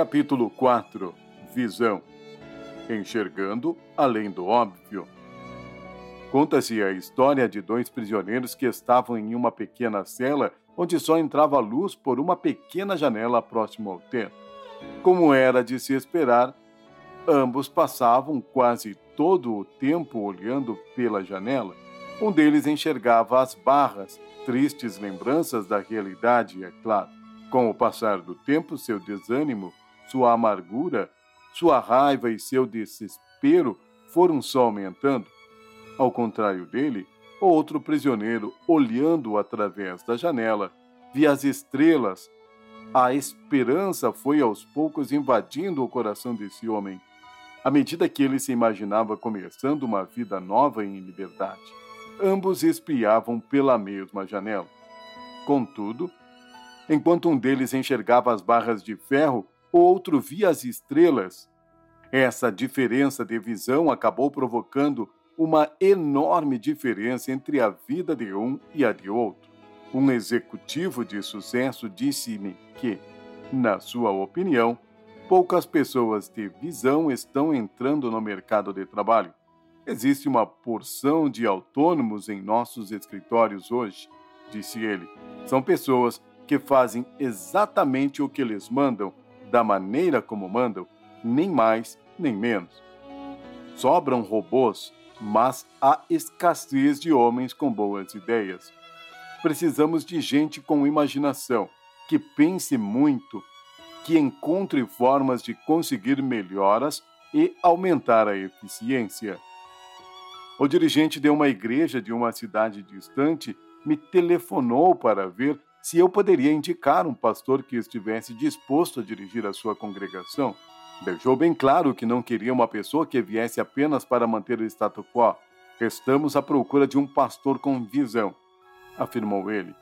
Capítulo 4 Visão Enxergando além do óbvio. Conta-se a história de dois prisioneiros que estavam em uma pequena cela onde só entrava luz por uma pequena janela próxima ao teto. Como era de se esperar, ambos passavam quase todo o tempo olhando pela janela. Um deles enxergava as barras, tristes lembranças da realidade, é claro. Com o passar do tempo, seu desânimo sua amargura, sua raiva e seu desespero foram só aumentando. Ao contrário dele, outro prisioneiro, olhando através da janela, via as estrelas. A esperança foi aos poucos invadindo o coração desse homem, à medida que ele se imaginava começando uma vida nova em liberdade. Ambos espiavam pela mesma janela. Contudo, enquanto um deles enxergava as barras de ferro o outro via as estrelas. Essa diferença de visão acabou provocando uma enorme diferença entre a vida de um e a de outro. Um executivo de sucesso disse-me que, na sua opinião, poucas pessoas de visão estão entrando no mercado de trabalho. Existe uma porção de autônomos em nossos escritórios hoje, disse ele. São pessoas que fazem exatamente o que lhes mandam da maneira como mandam, nem mais nem menos. Sobram robôs, mas há escassez de homens com boas ideias. Precisamos de gente com imaginação, que pense muito, que encontre formas de conseguir melhoras e aumentar a eficiência. O dirigente de uma igreja de uma cidade distante me telefonou para ver se eu poderia indicar um pastor que estivesse disposto a dirigir a sua congregação. Deixou bem claro que não queria uma pessoa que viesse apenas para manter o status quo. Estamos à procura de um pastor com visão, afirmou ele.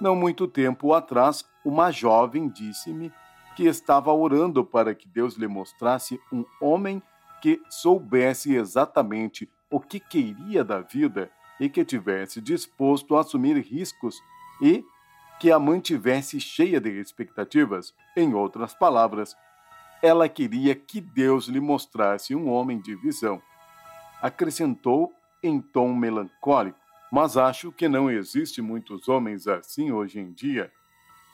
Não muito tempo atrás, uma jovem disse-me que estava orando para que Deus lhe mostrasse um homem que soubesse exatamente o que queria da vida e que tivesse disposto a assumir riscos e que a mantivesse cheia de expectativas. Em outras palavras, ela queria que Deus lhe mostrasse um homem de visão. Acrescentou em tom melancólico, mas acho que não existe muitos homens assim hoje em dia.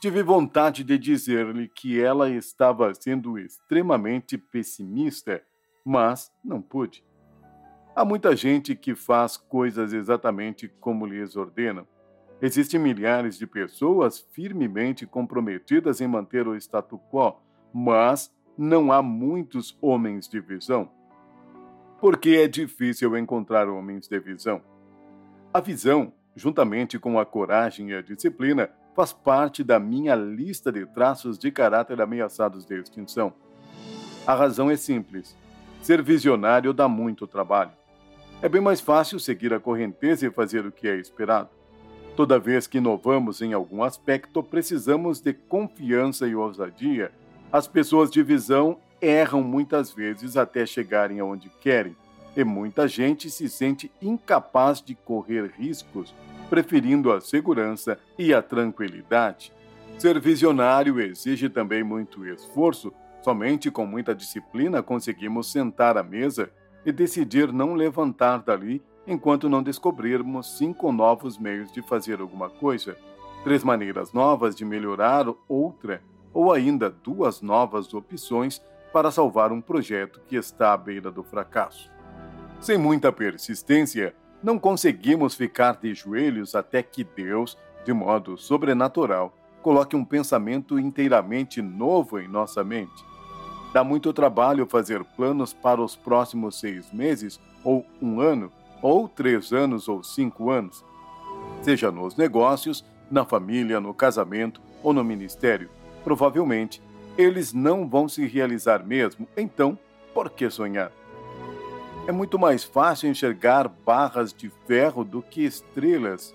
Tive vontade de dizer-lhe que ela estava sendo extremamente pessimista, mas não pude. Há muita gente que faz coisas exatamente como lhes ordenam Existem milhares de pessoas firmemente comprometidas em manter o status quo, mas não há muitos homens de visão. Porque é difícil encontrar homens de visão. A visão, juntamente com a coragem e a disciplina, faz parte da minha lista de traços de caráter ameaçados de extinção. A razão é simples: ser visionário dá muito trabalho. É bem mais fácil seguir a correnteza e fazer o que é esperado. Toda vez que inovamos em algum aspecto, precisamos de confiança e ousadia. As pessoas de visão erram muitas vezes até chegarem aonde querem, e muita gente se sente incapaz de correr riscos, preferindo a segurança e a tranquilidade. Ser visionário exige também muito esforço. Somente com muita disciplina conseguimos sentar à mesa e decidir não levantar dali enquanto não descobrirmos cinco novos meios de fazer alguma coisa, três maneiras novas de melhorar outra, ou ainda duas novas opções para salvar um projeto que está à beira do fracasso. Sem muita persistência, não conseguimos ficar de joelhos até que Deus, de modo sobrenatural, coloque um pensamento inteiramente novo em nossa mente. Dá muito trabalho fazer planos para os próximos seis meses ou um ano, ou três anos ou cinco anos, seja nos negócios, na família, no casamento ou no ministério. Provavelmente, eles não vão se realizar mesmo, então, por que sonhar? É muito mais fácil enxergar barras de ferro do que estrelas.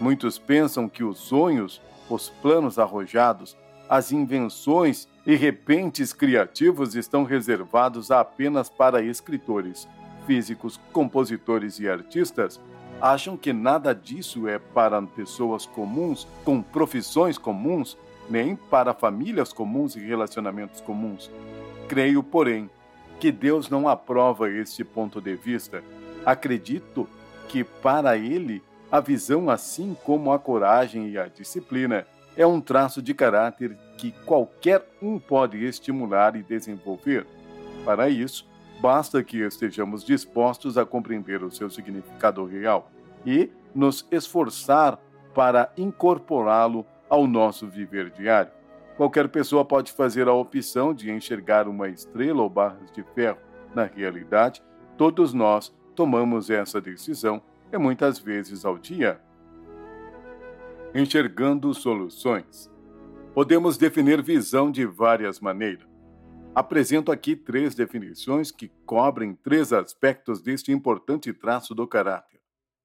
Muitos pensam que os sonhos, os planos arrojados, as invenções e repentes criativos estão reservados apenas para escritores físicos, compositores e artistas acham que nada disso é para pessoas comuns, com profissões comuns, nem para famílias comuns e relacionamentos comuns. Creio, porém, que Deus não aprova este ponto de vista. Acredito que para ele a visão, assim como a coragem e a disciplina, é um traço de caráter que qualquer um pode estimular e desenvolver. Para isso, basta que estejamos dispostos a compreender o seu significado real e nos esforçar para incorporá-lo ao nosso viver diário. Qualquer pessoa pode fazer a opção de enxergar uma estrela ou barras de ferro. Na realidade, todos nós tomamos essa decisão e muitas vezes ao dia. Enxergando soluções. Podemos definir visão de várias maneiras. Apresento aqui três definições que cobrem três aspectos deste importante traço do caráter.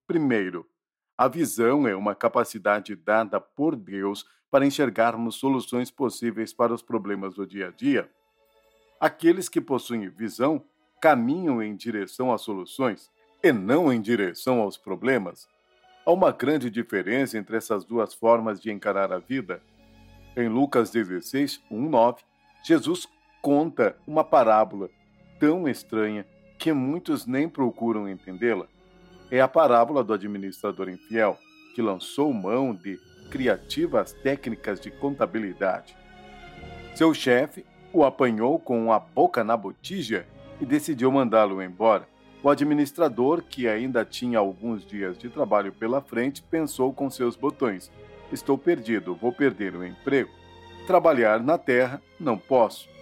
Primeiro, a visão é uma capacidade dada por Deus para enxergarmos soluções possíveis para os problemas do dia a dia. Aqueles que possuem visão caminham em direção às soluções e não em direção aos problemas. Há uma grande diferença entre essas duas formas de encarar a vida. Em Lucas 16, 1, 9, Jesus conta uma parábola tão estranha que muitos nem procuram entendê-la. É a parábola do administrador infiel, que lançou mão de criativas técnicas de contabilidade. Seu chefe o apanhou com a boca na botija e decidiu mandá-lo embora. O administrador, que ainda tinha alguns dias de trabalho pela frente, pensou com seus botões: Estou perdido, vou perder o emprego. Trabalhar na terra, não posso.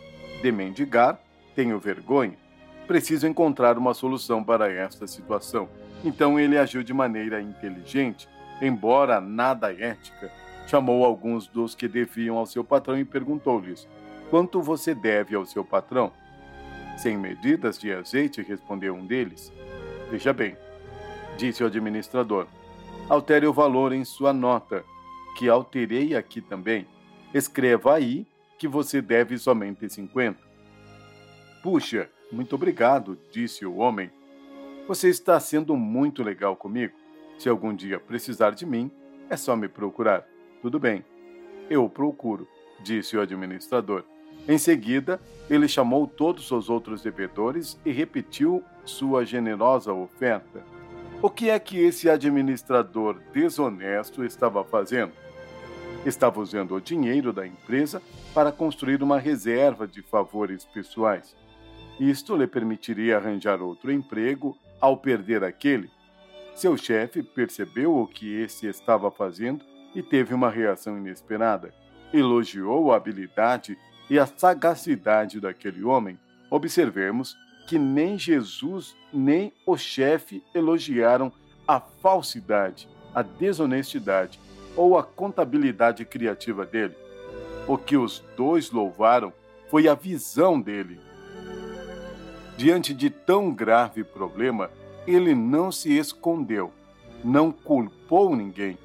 De mendigar, tenho vergonha. Preciso encontrar uma solução para esta situação. Então ele agiu de maneira inteligente, embora nada ética. Chamou alguns dos que deviam ao seu patrão e perguntou-lhes: Quanto você deve ao seu patrão? Sem medidas de azeite, respondeu um deles. Veja bem, disse o administrador, altere o valor em sua nota, que alterei aqui também. Escreva aí que você deve somente 50. Puxa, muito obrigado, disse o homem. Você está sendo muito legal comigo. Se algum dia precisar de mim, é só me procurar. Tudo bem. Eu procuro, disse o administrador. Em seguida, ele chamou todos os outros devedores e repetiu sua generosa oferta. O que é que esse administrador desonesto estava fazendo? Estava usando o dinheiro da empresa para construir uma reserva de favores pessoais. Isto lhe permitiria arranjar outro emprego ao perder aquele. Seu chefe percebeu o que esse estava fazendo e teve uma reação inesperada. Elogiou a habilidade e a sagacidade daquele homem, observemos que nem Jesus nem o chefe elogiaram a falsidade, a desonestidade ou a contabilidade criativa dele. O que os dois louvaram foi a visão dele. Diante de tão grave problema, ele não se escondeu, não culpou ninguém,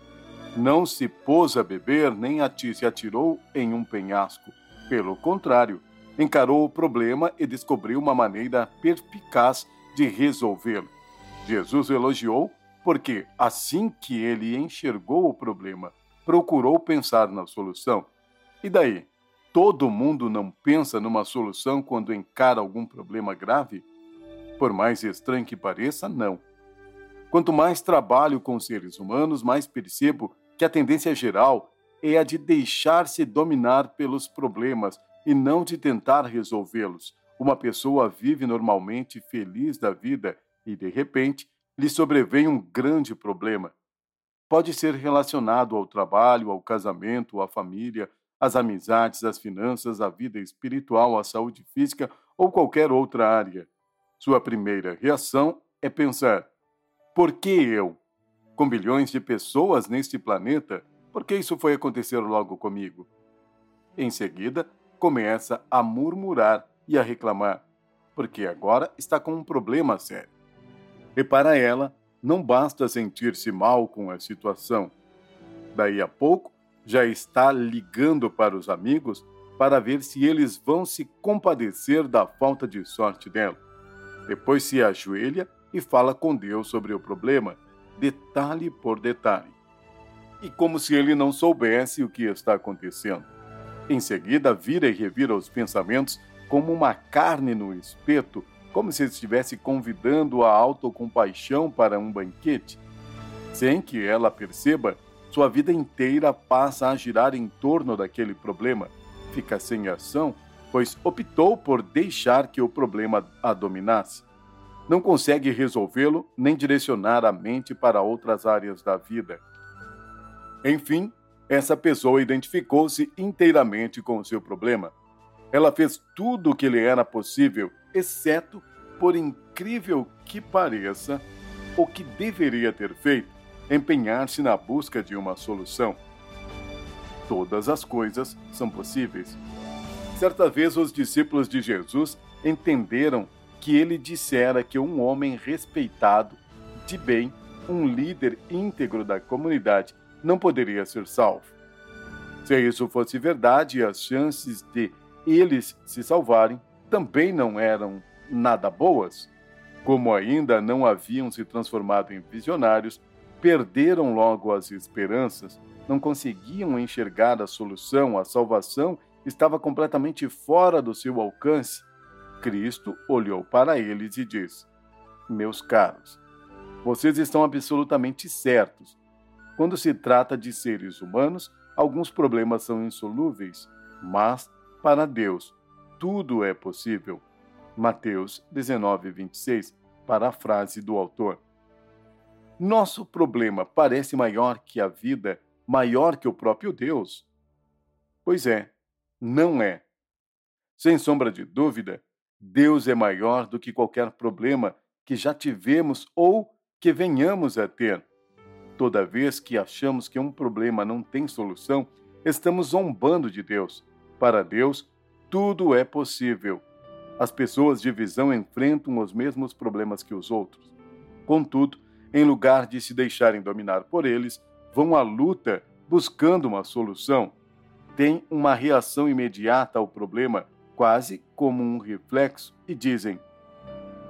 não se pôs a beber nem se atirou em um penhasco pelo contrário, encarou o problema e descobriu uma maneira perspicaz de resolvê-lo. Jesus elogiou porque, assim que ele enxergou o problema, procurou pensar na solução. E daí? Todo mundo não pensa numa solução quando encara algum problema grave? Por mais estranho que pareça, não. Quanto mais trabalho com seres humanos, mais percebo que a tendência geral é a de deixar-se dominar pelos problemas e não de tentar resolvê-los. Uma pessoa vive normalmente feliz da vida e, de repente, lhe sobrevém um grande problema. Pode ser relacionado ao trabalho, ao casamento, à família, às amizades, às finanças, à vida espiritual, à saúde física ou qualquer outra área. Sua primeira reação é pensar: por que eu? Com bilhões de pessoas neste planeta, por que isso foi acontecer logo comigo? Em seguida, começa a murmurar e a reclamar, porque agora está com um problema sério. E para ela, não basta sentir-se mal com a situação. Daí a pouco, já está ligando para os amigos para ver se eles vão se compadecer da falta de sorte dela. Depois se ajoelha e fala com Deus sobre o problema, detalhe por detalhe e como se ele não soubesse o que está acontecendo. Em seguida, vira e revira os pensamentos como uma carne no espeto, como se estivesse convidando a autocompaixão para um banquete. Sem que ela perceba, sua vida inteira passa a girar em torno daquele problema. Fica sem ação, pois optou por deixar que o problema a dominasse. Não consegue resolvê-lo nem direcionar a mente para outras áreas da vida. Enfim, essa pessoa identificou-se inteiramente com o seu problema. Ela fez tudo o que lhe era possível, exceto, por incrível que pareça, o que deveria ter feito, empenhar-se na busca de uma solução. Todas as coisas são possíveis. Certa vez, os discípulos de Jesus entenderam que ele dissera que um homem respeitado, de bem, um líder íntegro da comunidade, não poderia ser salvo. Se isso fosse verdade, as chances de eles se salvarem também não eram nada boas. Como ainda não haviam se transformado em visionários, perderam logo as esperanças, não conseguiam enxergar a solução, a salvação estava completamente fora do seu alcance. Cristo olhou para eles e disse: Meus caros, vocês estão absolutamente certos quando se trata de seres humanos, alguns problemas são insolúveis, mas para Deus tudo é possível. Mateus 19, 26, parafrase do autor. Nosso problema parece maior que a vida, maior que o próprio Deus? Pois é, não é. Sem sombra de dúvida, Deus é maior do que qualquer problema que já tivemos ou que venhamos a ter. Toda vez que achamos que um problema não tem solução, estamos zombando de Deus. Para Deus, tudo é possível. As pessoas de visão enfrentam os mesmos problemas que os outros. Contudo, em lugar de se deixarem dominar por eles, vão à luta buscando uma solução. Têm uma reação imediata ao problema, quase como um reflexo, e dizem: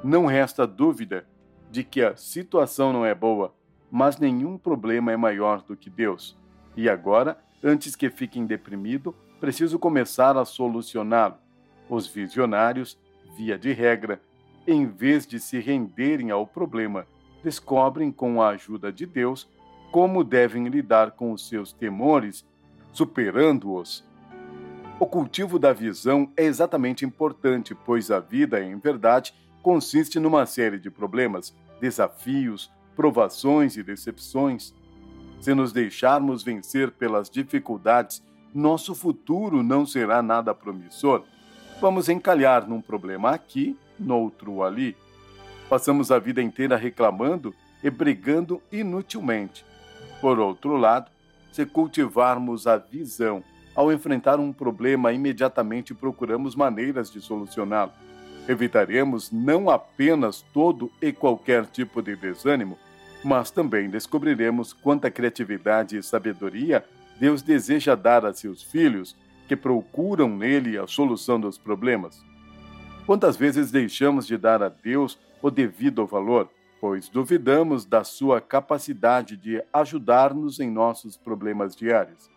Não resta dúvida de que a situação não é boa, mas nenhum problema é maior do que Deus. E agora, antes que fiquem deprimido, preciso começar a solucioná-lo. Os visionários, via de regra, em vez de se renderem ao problema, descobrem com a ajuda de Deus como devem lidar com os seus temores, superando-os. O cultivo da visão é exatamente importante, pois a vida, em verdade, consiste numa série de problemas, desafios, provações e decepções. Se nos deixarmos vencer pelas dificuldades, nosso futuro não será nada promissor. Vamos encalhar num problema aqui, noutro ali. Passamos a vida inteira reclamando e brigando inutilmente. Por outro lado, se cultivarmos a visão, ao enfrentar um problema, imediatamente procuramos maneiras de solucioná-lo. Evitaremos não apenas todo e qualquer tipo de desânimo, mas também descobriremos quanta criatividade e sabedoria Deus deseja dar a seus filhos que procuram nele a solução dos problemas. Quantas vezes deixamos de dar a Deus o devido valor, pois duvidamos da sua capacidade de ajudar-nos em nossos problemas diários?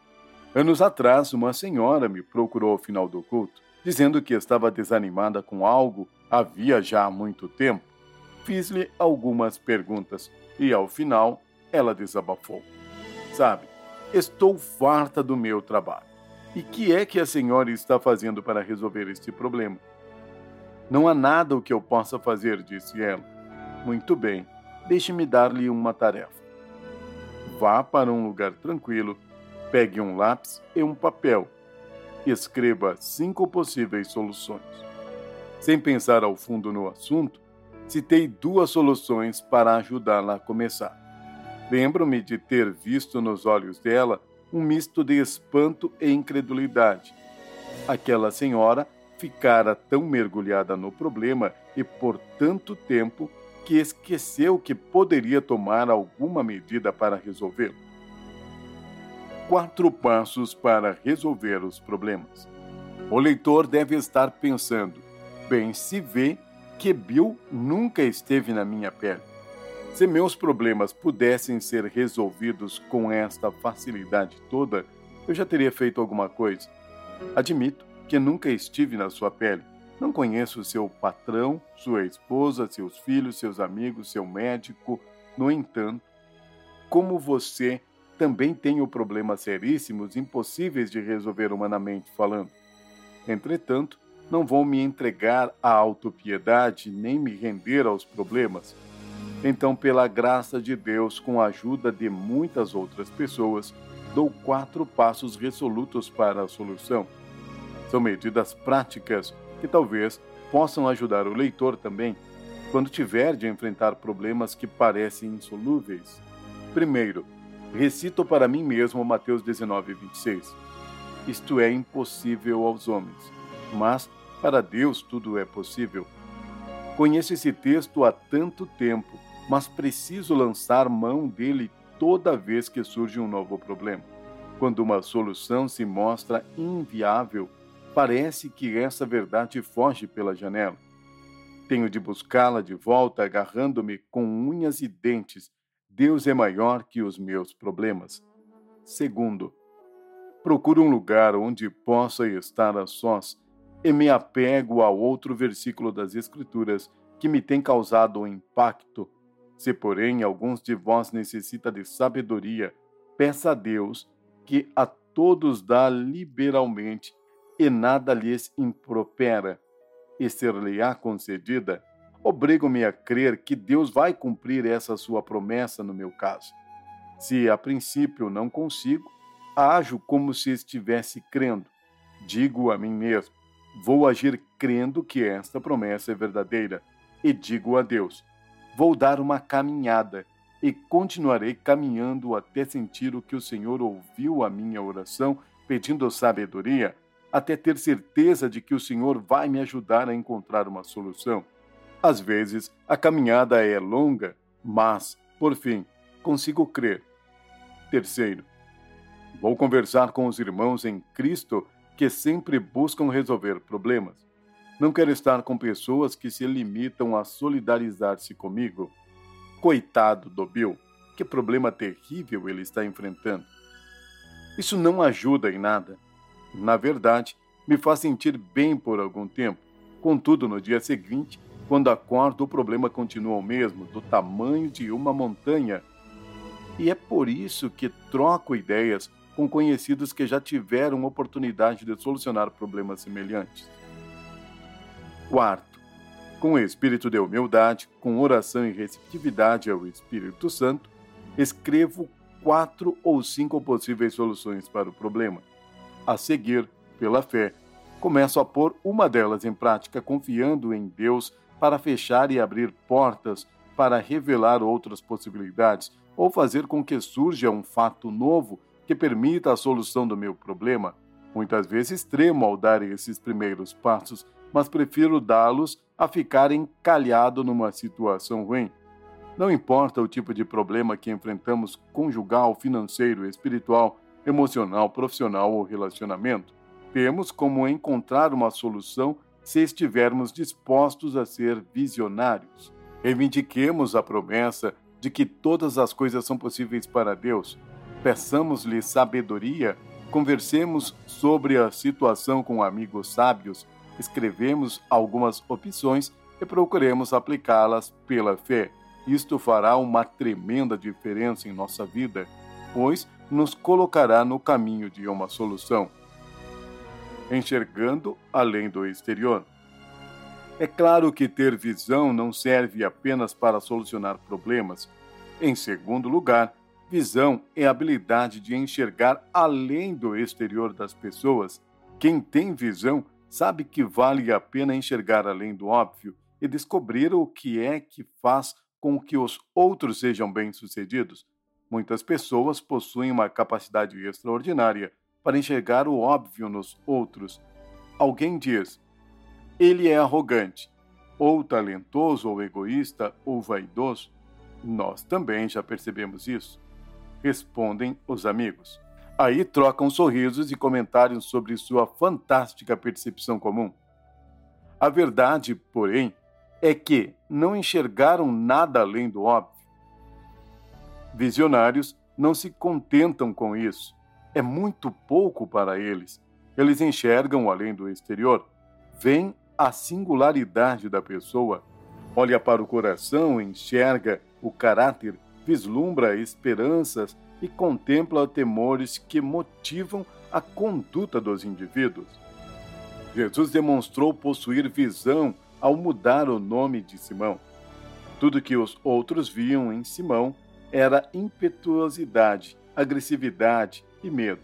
Anos atrás, uma senhora me procurou ao final do culto, dizendo que estava desanimada com algo havia já muito tempo. Fiz-lhe algumas perguntas e ao final, ela desabafou. Sabe, estou farta do meu trabalho. E que é que a senhora está fazendo para resolver este problema? Não há nada o que eu possa fazer, disse ela. Muito bem, deixe-me dar-lhe uma tarefa. Vá para um lugar tranquilo, pegue um lápis e um papel. Escreva cinco possíveis soluções. Sem pensar ao fundo no assunto, citei duas soluções para ajudá-la a começar. Lembro-me de ter visto nos olhos dela um misto de espanto e incredulidade. Aquela senhora ficara tão mergulhada no problema e por tanto tempo que esqueceu que poderia tomar alguma medida para resolvê-lo. Quatro passos para resolver os problemas. O leitor deve estar pensando: bem se vê que Bill nunca esteve na minha pele. Se meus problemas pudessem ser resolvidos com esta facilidade toda, eu já teria feito alguma coisa. Admito que nunca estive na sua pele. Não conheço seu patrão, sua esposa, seus filhos, seus amigos, seu médico. No entanto, como você também tenho problemas seríssimos impossíveis de resolver humanamente falando. Entretanto, não vou me entregar à autopiedade nem me render aos problemas. Então, pela graça de Deus, com a ajuda de muitas outras pessoas, dou quatro passos resolutos para a solução. São medidas práticas que talvez possam ajudar o leitor também quando tiver de enfrentar problemas que parecem insolúveis. Primeiro, recito para mim mesmo Mateus 19, 26. Isto é impossível aos homens, mas para Deus tudo é possível. Conheço esse texto há tanto tempo, mas preciso lançar mão dele toda vez que surge um novo problema. Quando uma solução se mostra inviável, parece que essa verdade foge pela janela. Tenho de buscá-la de volta, agarrando-me com unhas e dentes. Deus é maior que os meus problemas. Segundo, procuro um lugar onde possa estar a sós e me apego a outro versículo das Escrituras que me tem causado um impacto. Se, porém, alguns de vós necessita de sabedoria, peça a Deus que a todos dá liberalmente e nada lhes impropera, e ser-lhe-á concedida, obrigo-me a crer que Deus vai cumprir essa sua promessa no meu caso. Se a princípio não consigo, ajo como se estivesse crendo. Digo a mim mesmo: vou agir crendo que esta promessa é verdadeira, e digo a Deus: vou dar uma caminhada e continuarei caminhando até sentir o que o Senhor ouviu a minha oração, pedindo sabedoria até ter certeza de que o Senhor vai me ajudar a encontrar uma solução. Às vezes, a caminhada é longa, mas, por fim, consigo crer. Terceiro, vou conversar com os irmãos em Cristo que sempre buscam resolver problemas. Não quero estar com pessoas que se limitam a solidarizar-se comigo. Coitado do Bill, que problema terrível ele está enfrentando. Isso não ajuda em nada na verdade, me faz sentir bem por algum tempo. Contudo, no dia seguinte, quando acordo, o problema continua o mesmo, do tamanho de uma montanha. E é por isso que troco ideias com conhecidos que já tiveram oportunidade de solucionar problemas semelhantes. Quarto, com espírito de humildade, com oração e receptividade ao Espírito Santo, escrevo quatro ou cinco possíveis soluções para o problema a seguir, pela fé, começo a pôr uma delas em prática, confiando em Deus para fechar e abrir portas, para revelar outras possibilidades, ou fazer com que surja um fato novo que permita a solução do meu problema. Muitas vezes tremo ao dar esses primeiros passos, mas prefiro dá-los a ficar encalhado numa situação ruim. Não importa o tipo de problema que enfrentamos, conjugal, financeiro, espiritual, emocional, profissional ou relacionamento. Temos como encontrar uma solução se estivermos dispostos a ser visionários. Reivindiquemos a promessa de que todas as coisas são possíveis para Deus. Peçamos-lhe sabedoria, conversemos sobre a situação com amigos sábios, escrevemos algumas opções e procuremos aplicá-las pela fé. Isto fará uma tremenda diferença em nossa vida, pois nos colocará no caminho de uma solução, enxergando além do exterior. É claro que ter visão não serve apenas para solucionar problemas. Em segundo lugar, visão é a habilidade de enxergar além do exterior das pessoas. Quem tem visão sabe que vale a pena enxergar além do óbvio e descobrir o que é que faz com que os outros sejam bem-sucedidos. Muitas pessoas possuem uma capacidade extraordinária para enxergar o óbvio nos outros. Alguém diz: ele é arrogante, ou talentoso, ou egoísta, ou vaidoso. Nós também já percebemos isso. Respondem os amigos. Aí trocam sorrisos e comentários sobre sua fantástica percepção comum. A verdade, porém, é que não enxergaram nada além do óbvio. Visionários não se contentam com isso. É muito pouco para eles. Eles enxergam além do exterior, veem a singularidade da pessoa, olha para o coração, enxerga o caráter, vislumbra esperanças e contempla temores que motivam a conduta dos indivíduos. Jesus demonstrou possuir visão ao mudar o nome de Simão. Tudo que os outros viam em Simão era impetuosidade, agressividade e medo.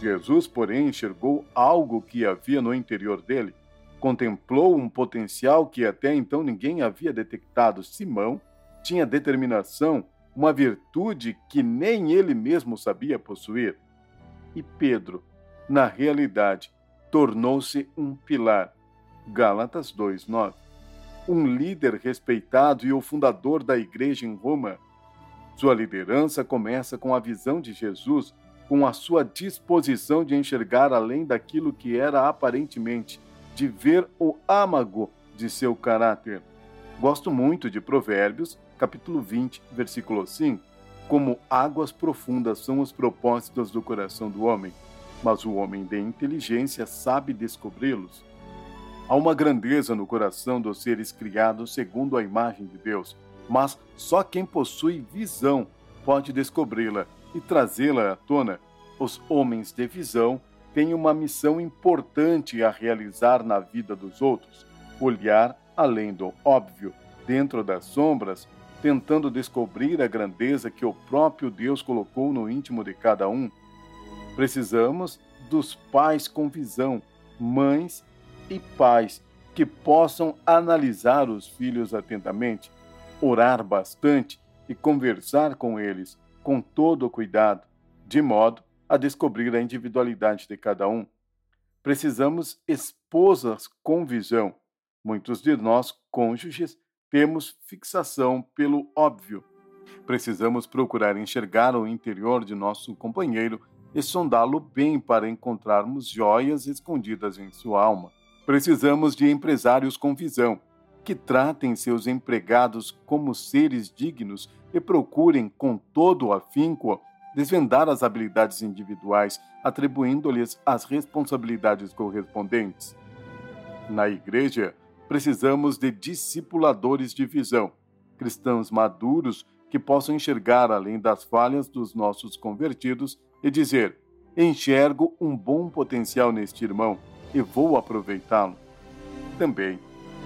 Jesus, porém, enxergou algo que havia no interior dele. Contemplou um potencial que até então ninguém havia detectado. Simão tinha determinação, uma virtude que nem ele mesmo sabia possuir. E Pedro, na realidade, tornou-se um pilar. Gálatas 2:9. Um líder respeitado e o fundador da igreja em Roma. Sua liderança começa com a visão de Jesus, com a sua disposição de enxergar além daquilo que era aparentemente, de ver o âmago de seu caráter. Gosto muito de Provérbios, capítulo 20, versículo 5. Como águas profundas são os propósitos do coração do homem, mas o homem de inteligência sabe descobri-los. Há uma grandeza no coração dos seres criados segundo a imagem de Deus, mas só quem possui visão pode descobri-la e trazê-la à tona. Os homens de visão têm uma missão importante a realizar na vida dos outros: olhar além do óbvio, dentro das sombras, tentando descobrir a grandeza que o próprio Deus colocou no íntimo de cada um. Precisamos dos pais com visão, mães e pais que possam analisar os filhos atentamente, orar bastante e conversar com eles com todo o cuidado, de modo a descobrir a individualidade de cada um. Precisamos esposas com visão. Muitos de nós, cônjuges, temos fixação pelo óbvio. Precisamos procurar enxergar o interior de nosso companheiro e sondá-lo bem para encontrarmos joias escondidas em sua alma. Precisamos de empresários com visão, que tratem seus empregados como seres dignos e procurem, com todo o afinco, desvendar as habilidades individuais, atribuindo-lhes as responsabilidades correspondentes. Na igreja, precisamos de discipuladores de visão, cristãos maduros que possam enxergar além das falhas dos nossos convertidos e dizer: enxergo um bom potencial neste irmão e vou aproveitá-lo. Também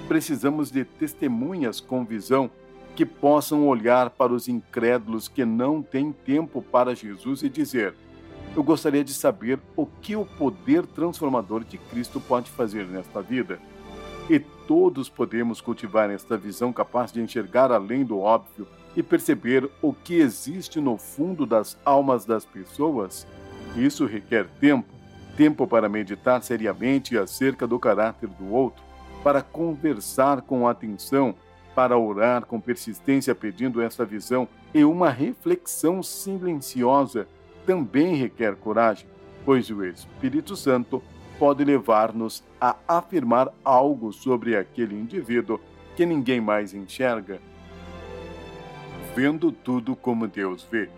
precisamos de testemunhas com visão que possam olhar para os incrédulos que não têm tempo para Jesus e dizer: Eu gostaria de saber o que o poder transformador de Cristo pode fazer nesta vida. E todos podemos cultivar esta visão capaz de enxergar além do óbvio e perceber o que existe no fundo das almas das pessoas. Isso requer tempo tempo para meditar seriamente acerca do caráter do outro, para conversar com atenção, para orar com persistência pedindo essa visão e uma reflexão silenciosa também requer coragem, pois o Espírito Santo pode levar-nos a afirmar algo sobre aquele indivíduo que ninguém mais enxerga. Vendo tudo como Deus vê.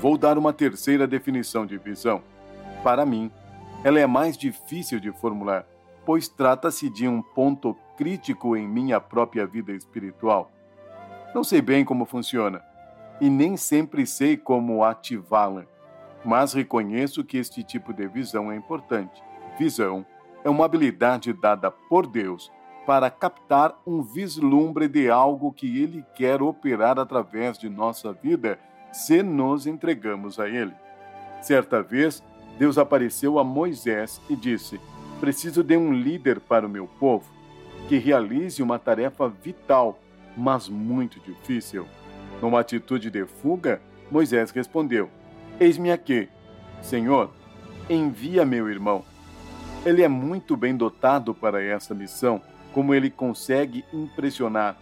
Vou dar uma terceira definição de visão. Para mim, ela é mais difícil de formular, pois trata-se de um ponto crítico em minha própria vida espiritual. Não sei bem como funciona e nem sempre sei como ativá-la, mas reconheço que este tipo de visão é importante Visão é uma habilidade dada por Deus para captar um vislumbre de algo que Ele quer operar através de nossa vida se nos entregamos a Ele. Certa vez, Deus apareceu a Moisés e disse: Preciso de um líder para o meu povo que realize uma tarefa vital, mas muito difícil. Numa atitude de fuga, Moisés respondeu: Eis-me aqui, Senhor, envia meu irmão. Ele é muito bem dotado para essa missão, como ele consegue impressionar.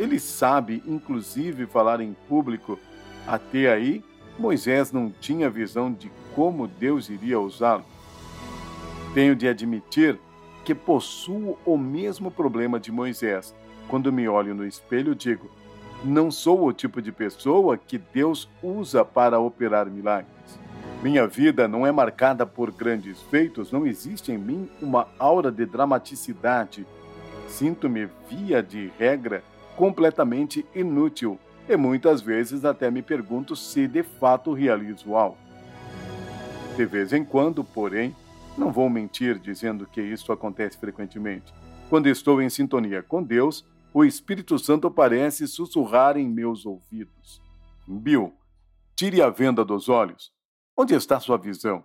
Ele sabe, inclusive, falar em público. Até aí, Moisés não tinha visão de como Deus iria usá-lo. Tenho de admitir que possuo o mesmo problema de Moisés. Quando me olho no espelho, digo: não sou o tipo de pessoa que Deus usa para operar milagres. Minha vida não é marcada por grandes feitos, não existe em mim uma aura de dramaticidade. Sinto-me, via de regra, completamente inútil e muitas vezes até me pergunto se de fato realizo algo. De vez em quando, porém, não vou mentir dizendo que isso acontece frequentemente. Quando estou em sintonia com Deus, o Espírito Santo parece sussurrar em meus ouvidos: Bill, tire a venda dos olhos. Onde está sua visão?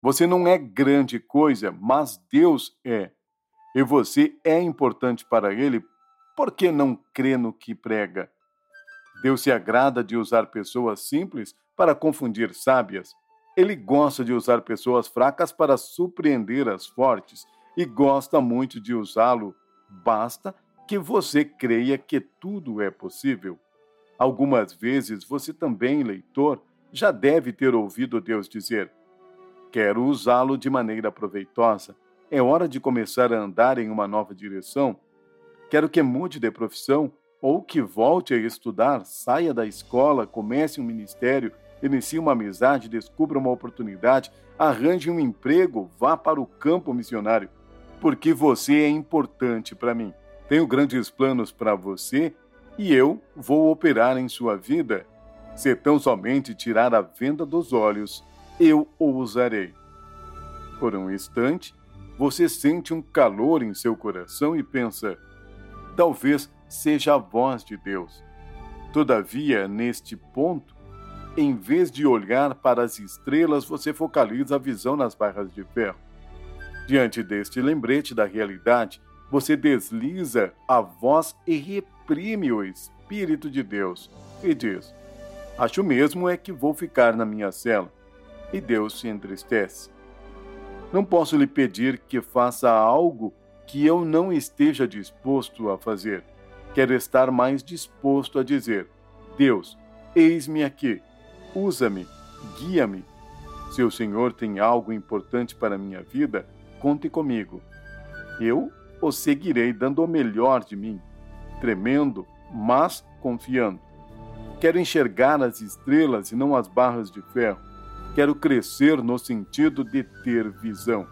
Você não é grande coisa, mas Deus é. E você é importante para Ele, por que não crê no que prega? Deus se agrada de usar pessoas simples para confundir sábias. Ele gosta de usar pessoas fracas para surpreender as fortes e gosta muito de usá-lo. Basta que você creia que tudo é possível. Algumas vezes você também, leitor, já deve ter ouvido Deus dizer: Quero usá-lo de maneira proveitosa. É hora de começar a andar em uma nova direção. Quero que mude de profissão ou que volte a estudar, saia da escola, comece um ministério, inicie uma amizade, descubra uma oportunidade, arranje um emprego, vá para o campo missionário, porque você é importante para mim. Tenho grandes planos para você e eu vou operar em sua vida se tão somente tirar a venda dos olhos, eu o usarei. Por um instante, você sente um calor em seu coração e pensa: talvez seja a voz de Deus. Todavia, neste ponto, em vez de olhar para as estrelas, você focaliza a visão nas barras de ferro. Diante deste lembrete da realidade, você desliza a voz e reprime o Espírito de Deus e diz: Acho mesmo é que vou ficar na minha cela. E Deus se entristece. Não posso lhe pedir que faça algo que eu não esteja disposto a fazer. Quero estar mais disposto a dizer: Deus, eis-me aqui, usa-me, guia-me. Se o Senhor tem algo importante para a minha vida, conte comigo. Eu o seguirei dando o melhor de mim, tremendo, mas confiando. Quero enxergar as estrelas e não as barras de ferro. Quero crescer no sentido de ter visão.